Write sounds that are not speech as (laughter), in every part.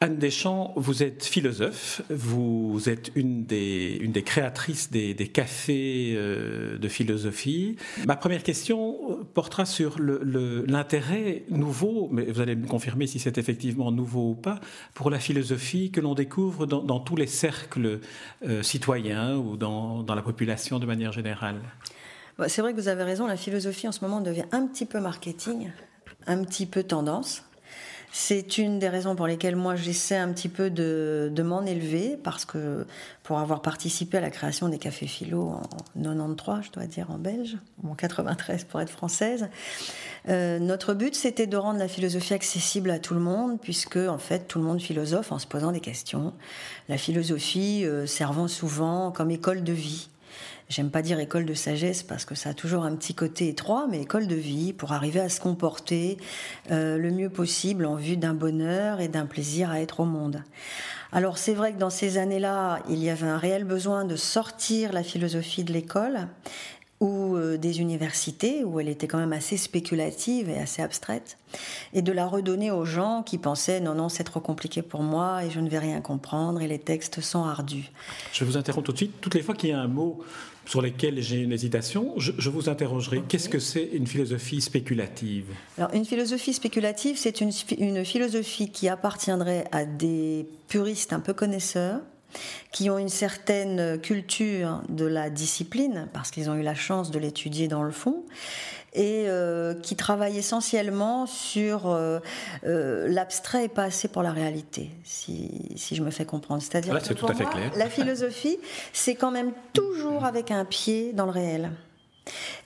Anne Deschamps, vous êtes philosophe, vous êtes une des, créatrices des, cafés euh, de philosophie. Ma première question portera sur l'intérêt nouveau, mais vous allez me confirmer si c'est effectivement nouveau ou pas, pour la philosophie que l'on découvre dans, tous les cercles euh, citoyens ou dans, dans la population de manière générale. Bah, c'est vrai que vous avez raison, la philosophie en ce moment devient un petit peu marketing, un petit peu tendance. C'est une des raisons pour lesquelles moi j'essaie un petit peu de, m'en élever, parce que pour avoir participé à la création des cafés philo en 93, je dois dire en belge, en 93 pour être française, euh, notre but c'était de rendre la philosophie accessible à tout le monde, puisque en fait tout le monde philosophe en se posant des questions. La philosophie euh, servant souvent comme école de vie. J'aime pas dire école de sagesse parce que ça a toujours un petit côté étroit, mais école de vie pour arriver à se comporter euh, le mieux possible en vue d'un bonheur et d'un plaisir à être au monde. Alors c'est vrai que dans ces années-là, il y avait un réel besoin de sortir la philosophie de l'école ou euh, des universités, où elle était quand même assez spéculative et assez abstraite, et de la redonner aux gens qui pensaient non, non, c'est trop compliqué pour moi et je ne vais rien comprendre et les textes sont ardus. Je vous interromps tout de suite. Toutes les fois qu'il y a un mot sur lesquels j'ai une hésitation, je, vous interrogerai. Qu'est-ce que c'est une philosophie spéculative? Alors, une philosophie spéculative, c'est une, une philosophie qui appartiendrait à des puristes un peu connaisseurs, qui ont une certaine culture de la discipline, parce qu'ils ont eu la chance de l'étudier dans le fond, et euh, qui travaille essentiellement sur euh, euh, l'abstrait et pas assez pour la réalité, si, si je me fais comprendre. C'est-à-dire que tout à fait clair. la philosophie, c'est quand même toujours avec un pied dans le réel.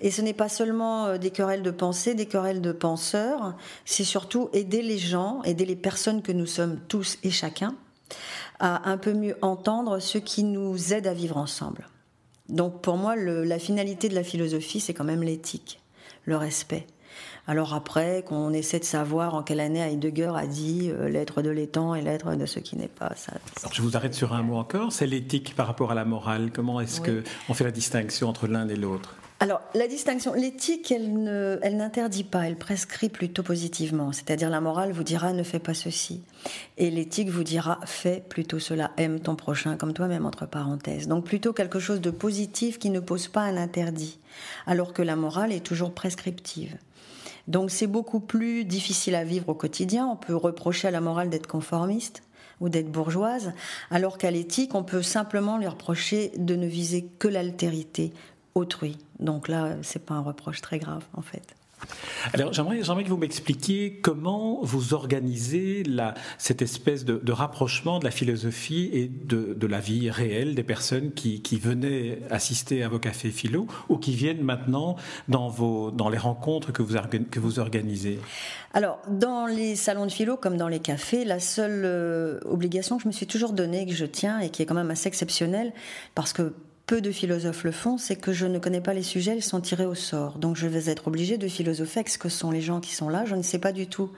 Et ce n'est pas seulement des querelles de pensée, des querelles de penseurs, c'est surtout aider les gens, aider les personnes que nous sommes tous et chacun à un peu mieux entendre ce qui nous aide à vivre ensemble. Donc pour moi, la finalité de la philosophie, c'est quand même l'éthique le respect. Alors après, qu'on essaie de savoir en quelle année Heidegger a dit euh, l'être de l'étang et l'être de ce qui n'est pas. Ça, je vous arrête sur un mot encore, c'est l'éthique par rapport à la morale. Comment est-ce que qu'on fait la distinction entre l'un et l'autre? Alors, la distinction, l'éthique, elle, elle n'interdit pas, elle prescrit plutôt positivement. C'est-à-dire, la morale vous dira ne fais pas ceci. Et l'éthique vous dira fais plutôt cela, aime ton prochain comme toi-même, entre parenthèses. Donc, plutôt quelque chose de positif qui ne pose pas un interdit. Alors que la morale est toujours prescriptive. Donc, c'est beaucoup plus difficile à vivre au quotidien. On peut reprocher à la morale d'être conformiste ou d'être bourgeoise, alors qu'à l'éthique, on peut simplement lui reprocher de ne viser que l'altérité autrui. Donc là, c'est pas un reproche très grave en fait. Alors j'aimerais, que vous m'expliquiez comment vous organisez la, cette espèce de, rapprochement de la philosophie et de, la vie réelle des personnes qui, venaient assister à vos cafés philo ou qui viennent maintenant dans, vos, dans les rencontres que vous, que vous organisez? Alors dans les salons de philo comme dans les cafés, la seule euh, obligation que je me suis toujours donnée, que je tiens et qui est quand même assez exceptionnelle, parce que peu de philosophes le font, c'est que je ne connais pas les sujets, ils sont tirés au sort. Donc je vais être obligée de philosopher avec ce que sont les gens qui sont là. Je ne sais pas du tout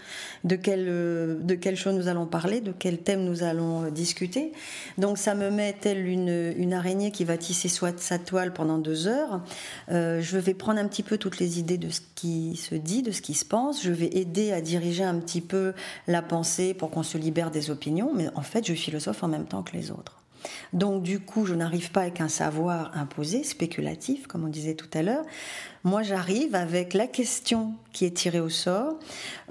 de quelle, euh, de quelle chose nous allons parler, de quel thème nous allons euh, discuter. Donc ça me met telle une, une araignée qui va tisser soit sa toile pendant deux heures. Euh, je vais prendre un petit peu toutes les idées de ce qui se dit, de ce qui se pense. Je vais aider à diriger un petit peu la pensée pour qu'on se libère des opinions. Mais en fait, je philosophe en même temps que les autres. Donc du coup, je n'arrive pas avec un savoir imposé, spéculatif, comme on disait tout à l'heure. Moi, j'arrive avec la question qui est tirée au sort.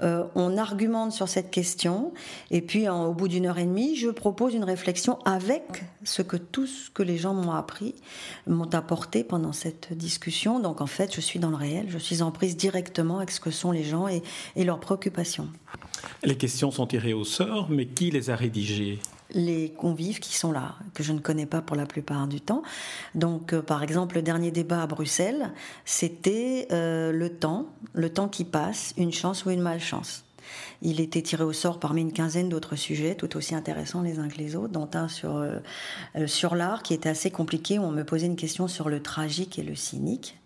Euh, on argumente sur cette question, et puis au bout d'une heure et demie, je propose une réflexion avec ce que tout ce que les gens m'ont appris, m'ont apporté pendant cette discussion. Donc en fait, je suis dans le réel, je suis en prise directement avec ce que sont les gens et, et leurs préoccupations. Les questions sont tirées au sort, mais qui les a rédigées? Les convives qui sont là, que je ne connais pas pour la plupart du temps. Donc, euh, par exemple, le dernier débat à Bruxelles, c'était euh, le temps, le temps qui passe, une chance ou une malchance. Il était tiré au sort parmi une quinzaine d'autres sujets, tout aussi intéressants les uns que les autres, dont un sur, euh, sur l'art qui était assez compliqué, où on me posait une question sur le tragique et le cynique.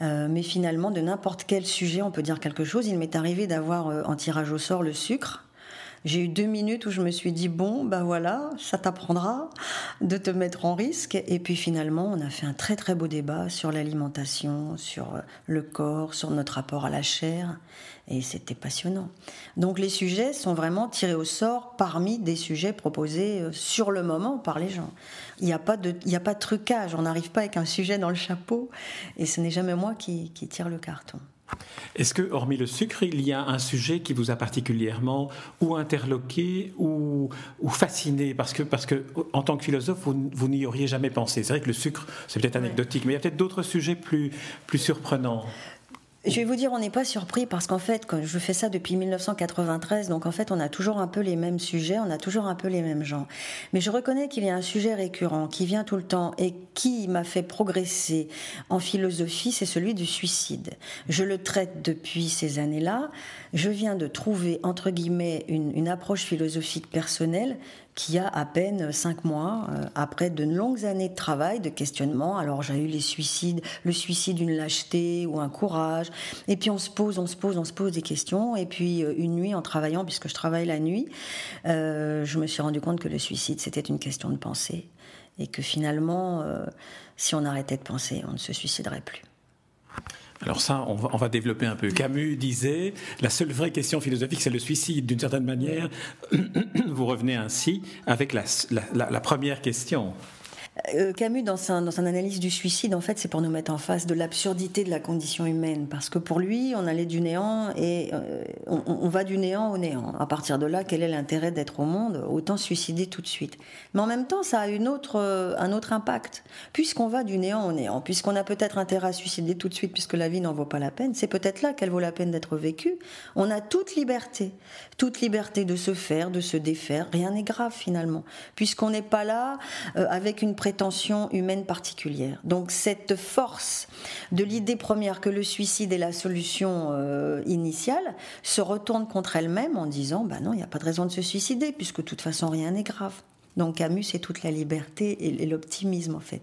mais finalement, de n'importe quel sujet, on peut dire quelque chose. Il m'est arrivé d'avoir en tirage au sort le sucre. J'ai eu deux minutes où je me suis dit bon, ben voilà, ça t'apprendra de te mettre en risque. Et puis finalement, on a fait un très très beau débat sur l'alimentation, sur le corps, sur notre rapport à la chair. Et c'était passionnant. Donc les sujets sont vraiment tirés au sort parmi des sujets proposés euh, sur le moment par les gens. Il n'y a, pas de, il a pas de trucage, on n'arrive pas avec un sujet dans le chapeau, et ce n'est jamais moi qui tire le carton. Est-ce que, hormis le sucre, il y a un sujet qui vous a particulièrement ou interloqué ou, ou fasciné? Parce que, parce que, en tant que philosophe, vous, vous n'y auriez jamais pensé. C'est vrai que le sucre, c'est peut-être anecdotique, mais il y a peut-être d'autres sujets plus, plus surprenants. Je vais vous dire, on n'est pas surpris parce qu'en fait, je fais ça depuis 1993, donc en fait, on a toujours un peu les mêmes sujets, on a toujours un peu les mêmes gens. Mais je reconnais qu'il y a un sujet récurrent qui vient tout le temps et qui m'a fait progresser en philosophie, c'est celui du suicide. Je le traite depuis ces années-là. Je viens de trouver, entre guillemets, une, approche philosophique personnelle qui a à peine cinq mois, euh, après de longues années de travail, de questionnement. Alors j'ai eu les suicides, le suicide, une lâcheté ou un courage. Et puis on se pose, on se pose, on se pose des questions. Et puis euh, une nuit, en travaillant, puisque je travaille la nuit, euh, je me suis rendu compte que le suicide, c'était une question de pensée. Et que finalement, si on arrêtait de penser, on ne se suiciderait plus. Alors ça, on va, développer un peu. Camus disait, la seule vraie question philosophique, c'est le suicide. D'une certaine manière, (clears throat) vous revenez ainsi avec la première question. Euh, Camus, dans, son, dans son analyse du suicide, en fait, c'est pour nous mettre en face de l'absurdité de la condition humaine. Parce que pour lui, on allait du néant et euh, on, va du néant au néant. À partir de là, quel est l'intérêt d'être au monde Autant suicider tout de suite? Mais en même temps, ça a une autre, euh, un autre impact. Puisqu'on va du néant au néant, puisqu'on a peut-être intérêt à suicider tout de suite, puisque la vie n'en vaut pas la peine, c'est peut-être là qu'elle vaut la peine d'être vécue. On a toute liberté. Toute liberté de se faire, de se défaire. Rien n'est grave finalement. Puisqu'on n'est pas là avec une prétention humaine particulière. Donc cette force de l'idée première que le suicide est la solution euh, initiale se retourne contre elle-même en disant bah non, il n'y a pas de raison de se suicider puisque de toute façon rien n'est grave. Donc Camus, c'est toute la liberté et l'optimisme en fait.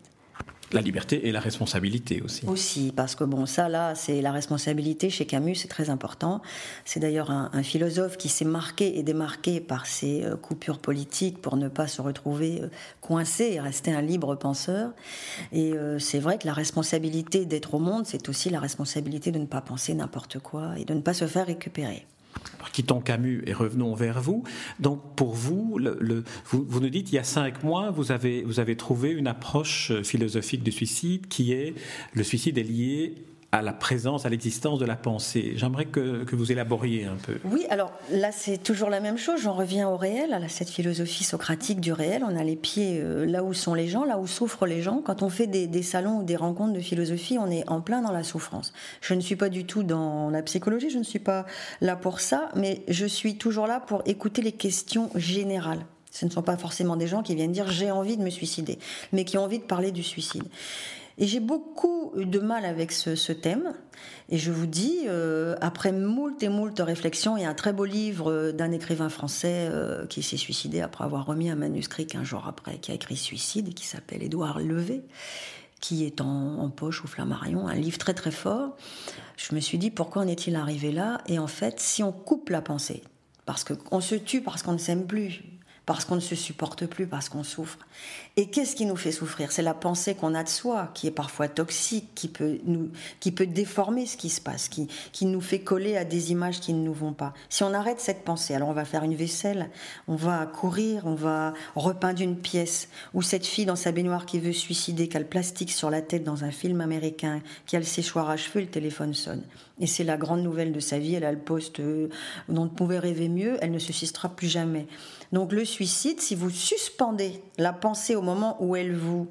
La liberté et la responsabilité aussi. Aussi, parce que bon, ça là, c'est la responsabilité chez Camus, c'est très important. C'est d'ailleurs un, philosophe qui s'est marqué et démarqué par ses euh, coupures politiques pour ne pas se retrouver euh, coincé et rester un libre penseur. Et euh, c'est vrai que la responsabilité d'être au monde, c'est aussi la responsabilité de ne pas penser n'importe quoi et de ne pas se faire récupérer quittons Camus et revenons vers vous. Donc, pour vous, vous, nous dites, il y a cinq mois, vous avez, vous avez trouvé une approche philosophique du suicide qui est le suicide est lié à la présence, à l'existence de la pensée. J'aimerais que, que, vous élaboriez un peu. Oui, alors là, c'est toujours la même chose. J'en reviens au réel, à cette philosophie socratique du réel. On a les pieds euh, là où sont les gens, là où souffrent les gens. Quand on fait des, des, salons ou des rencontres de philosophie, on est en plein dans la souffrance. Je ne suis pas du tout dans la psychologie, je ne suis pas là pour ça, mais je suis toujours là pour écouter les questions générales. Ce ne sont pas forcément des gens qui viennent dire j'ai envie de me suicider, mais qui ont envie de parler du suicide. Et j'ai beaucoup eu de mal avec ce, thème. Et je vous dis, euh, après moult et moult réflexions, et un très beau livre d'un écrivain français euh, qui s'est suicidé après avoir remis un manuscrit qu'un jour après, qui a écrit Suicide, qui s'appelle Édouard Levé, qui est en, poche au Flammarion, un livre très très fort. Je me suis dit, pourquoi en est-il arrivé là? Et en fait, si on coupe la pensée, parce qu'on se tue parce qu'on ne s'aime plus, parce qu'on ne se supporte plus, parce qu'on souffre. Et qu'est-ce qui nous fait souffrir? C'est la pensée qu'on a de soi, qui est parfois toxique, qui peut, nous, qui peut déformer ce qui se passe, qui, qui nous fait coller à des images qui ne nous vont pas. Si on arrête cette pensée, alors on va faire une vaisselle, on va courir, on va repeindre une pièce, ou cette fille dans sa baignoire qui veut suicider, qui a le plastique sur la tête dans un film américain, qui a le séchoir à cheveux, le téléphone sonne. Et c'est la grande nouvelle de sa vie, elle a le poste euh, dont on pouvait rêver mieux, elle ne se suicidera plus jamais. Donc le suicide, si vous suspendez la pensée au moment où elle vous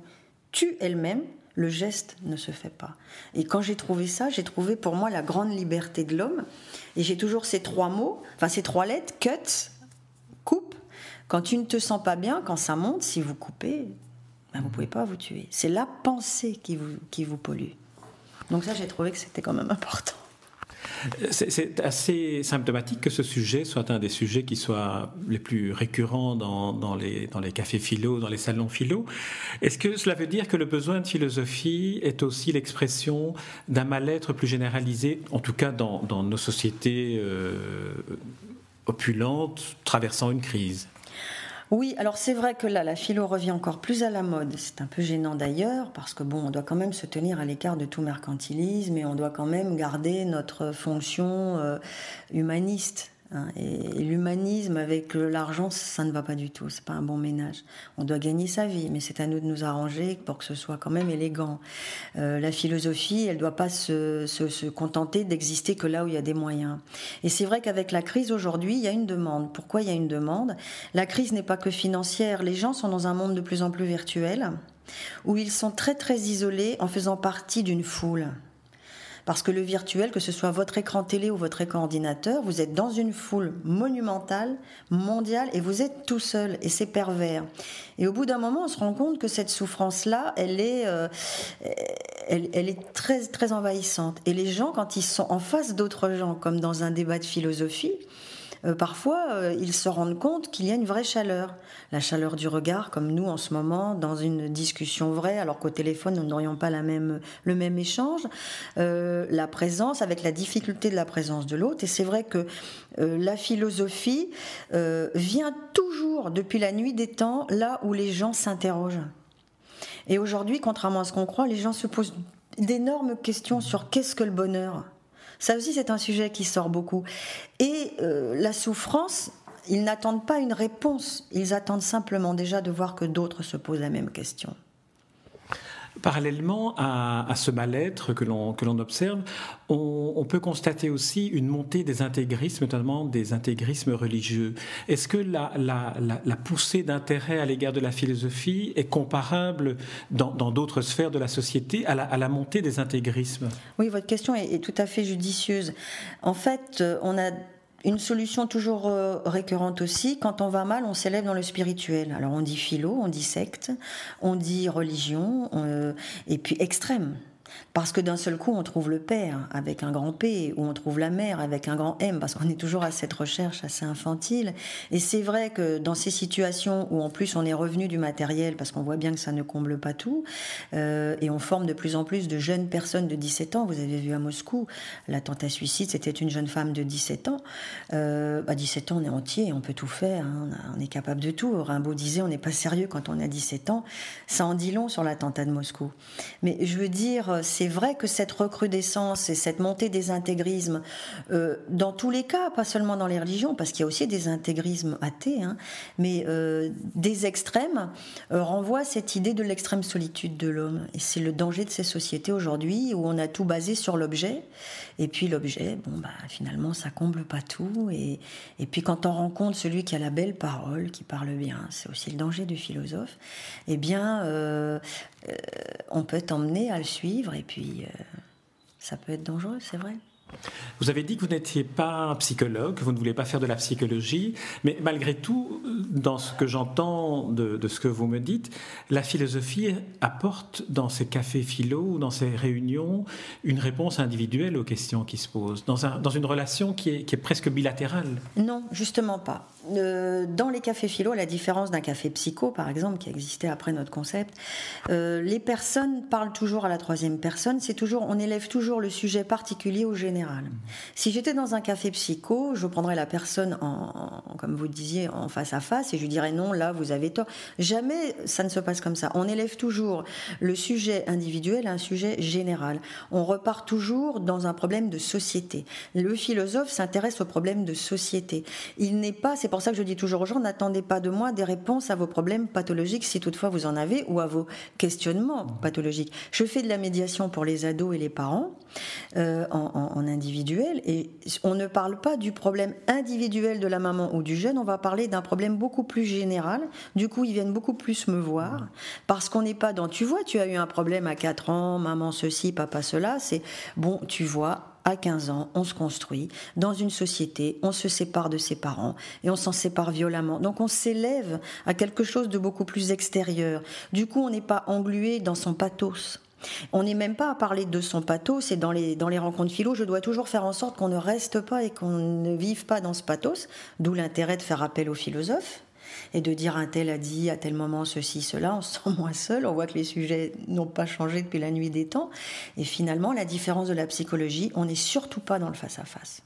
tue elle-même, le geste ne se fait pas. Et quand j'ai trouvé ça, j'ai trouvé pour moi la grande liberté de l'homme. Et j'ai toujours ces trois mots, enfin ces trois lettres, cut, coupe. Quand tu ne te sens pas bien, quand ça monte, si vous coupez, ben vous ne pouvez pas vous tuer. C'est la pensée qui vous, qui vous pollue. Donc ça, j'ai trouvé que c'était quand même important. C'est assez symptomatique que ce sujet soit un des sujets qui soient les plus récurrents dans, les, dans les cafés philo, dans les salons philo. Est-ce que cela veut dire que le besoin de philosophie est aussi l'expression d'un mal-être plus généralisé, en tout cas dans, nos sociétés euh, opulentes traversant une crise? Oui, alors c'est vrai que là, la philo revient encore plus à la mode. C'est un peu gênant d'ailleurs, parce que bon, on doit quand même se tenir à l'écart de tout mercantilisme et on doit quand même garder notre fonction euh, humaniste. Hein, et, l'humanisme avec l'argent, ça ne va pas du tout. C'est pas un bon ménage. On doit gagner sa vie, mais c'est à nous de nous arranger pour que ce soit quand même élégant. Euh, la philosophie, elle ne doit pas se, se contenter d'exister que là où il y a des moyens. Et c'est vrai qu'avec la crise aujourd'hui, il y a une demande. Pourquoi il y a une demande? La crise n'est pas que financière. Les gens sont dans un monde de plus en plus virtuel où ils sont très très isolés en faisant partie d'une foule. Parce que le virtuel, que ce soit votre écran télé ou votre écran ordinateur, vous êtes dans une foule monumentale, mondiale, et vous êtes tout seul, et c'est pervers. Et au bout d'un moment, on se rend compte que cette souffrance-là, elle est, euh, elle, est très, très envahissante. Et les gens, quand ils sont en face d'autres gens, comme dans un débat de philosophie, euh, parfois euh, ils se rendent compte qu'il y a une vraie chaleur. La chaleur du regard, comme nous en ce moment, dans une discussion vraie, alors qu'au téléphone nous n'aurions pas le même échange. Euh, la présence, avec la difficulté de la présence de l'autre. Et c'est vrai que la philosophie vient toujours, depuis la nuit des temps, là où les gens s'interrogent. Et aujourd'hui, contrairement à ce qu'on croit, les gens se posent d'énormes questions sur qu'est-ce que le bonheur? Ça aussi, c'est un sujet qui sort beaucoup. Et euh, la souffrance, ils n'attendent pas une réponse, ils attendent simplement déjà de voir que d'autres se posent la même question. Parallèlement à, ce mal-être que l'on observe, on, peut constater aussi une montée des intégrismes, notamment des intégrismes religieux. Est-ce que la, poussée d'intérêt à l'égard de la philosophie est comparable dans d'autres sphères de la société à la, montée des intégrismes? Oui, votre question est, est tout à fait judicieuse. En fait, euh, on a une solution toujours euh, récurrente aussi, quand on va mal, on s'élève dans le spirituel. Alors on dit philo, on dit secte, on dit religion, euh, et puis extrême. Parce que d'un seul coup, on trouve le père avec un grand P, ou on trouve la mère avec un grand M, parce qu'on est toujours à cette recherche assez infantile. Et c'est vrai que dans ces situations où en plus on est revenu du matériel, parce qu'on voit bien que ça ne comble pas tout, euh, et on forme de plus en plus de jeunes personnes de 17 ans. Vous avez vu à Moscou, l'attentat suicide, c'était une jeune femme de 17 ans. Euh, à 17 ans, on est entier, on peut tout faire, hein, on, est capable de tout. Rimbaud disait, on n'est pas sérieux quand on a 17 ans. Ça en dit long sur l'attentat de Moscou. Mais je veux dire, c'est vrai que cette recrudescence et cette montée des intégrismes, euh, dans tous les cas, pas seulement dans les religions, parce qu'il y a aussi des intégrismes athées, hein, mais euh, des extrêmes, euh, renvoient à cette idée de l'extrême solitude de l'homme. Et c'est le danger de ces sociétés aujourd'hui où on a tout basé sur l'objet. Et puis l'objet, bon, bah, finalement, ça comble pas tout. Et, et puis quand on rencontre celui qui a la belle parole, qui parle bien, c'est aussi le danger du philosophe, eh bien, euh, on peut t'emmener à le suivre et puis euh, ça peut être dangereux, c'est vrai. Vous avez dit que vous n'étiez pas psychologue, que vous ne voulez pas faire de la psychologie, mais malgré tout, dans ce que j'entends de, ce que vous me dites, la philosophie apporte dans ces cafés philo ou dans ces réunions une réponse individuelle aux questions qui se posent, dans, un, dans une relation qui est, qui est, presque bilatérale. Non, justement pas. Euh, dans les cafés philo, à la différence d'un café psycho, par exemple, qui existait après notre concept, euh, les personnes parlent toujours à la troisième personne. C'est toujours, on élève toujours le sujet particulier au général. Si j'étais dans un café psycho, je prendrais la personne, en, comme vous disiez, en face à face et je lui dirais non, là, vous avez tort. Jamais ça ne se passe comme ça. On élève toujours le sujet individuel à un sujet général. On repart toujours dans un problème de société. Le philosophe s'intéresse aux problèmes de société. Il n'est pas, c'est pour ça que je dis toujours aux gens, n'attendez pas de moi des réponses à vos problèmes pathologiques si toutefois vous en avez ou à vos questionnements pathologiques. Je fais de la médiation pour les ados et les parents euh, en, en individuel et on ne parle pas du problème individuel de la maman ou du jeune, on va parler d'un problème beaucoup plus général. Du coup, ils viennent beaucoup plus me voir parce qu'on n'est pas dans tu vois, tu as eu un problème à 4 ans, maman ceci, papa cela, c'est bon, tu vois, à 15 ans, on se construit dans une société, on se sépare de ses parents et on s'en sépare violemment. Donc on s'élève à quelque chose de beaucoup plus extérieur. Du coup, on n'est pas englué dans son pathos. On n'est même pas à parler de son pathos, c'est dans les, dans les rencontres philo, je dois toujours faire en sorte qu'on ne reste pas et qu'on ne vive pas dans ce pathos, d'où l'intérêt de faire appel aux philosophes et de dire un tel a dit à tel moment ceci, cela, on se sent moins seul, on voit que les sujets n'ont pas changé depuis la nuit des temps, et finalement la différence de la psychologie, on n'est surtout pas dans le face-à-face.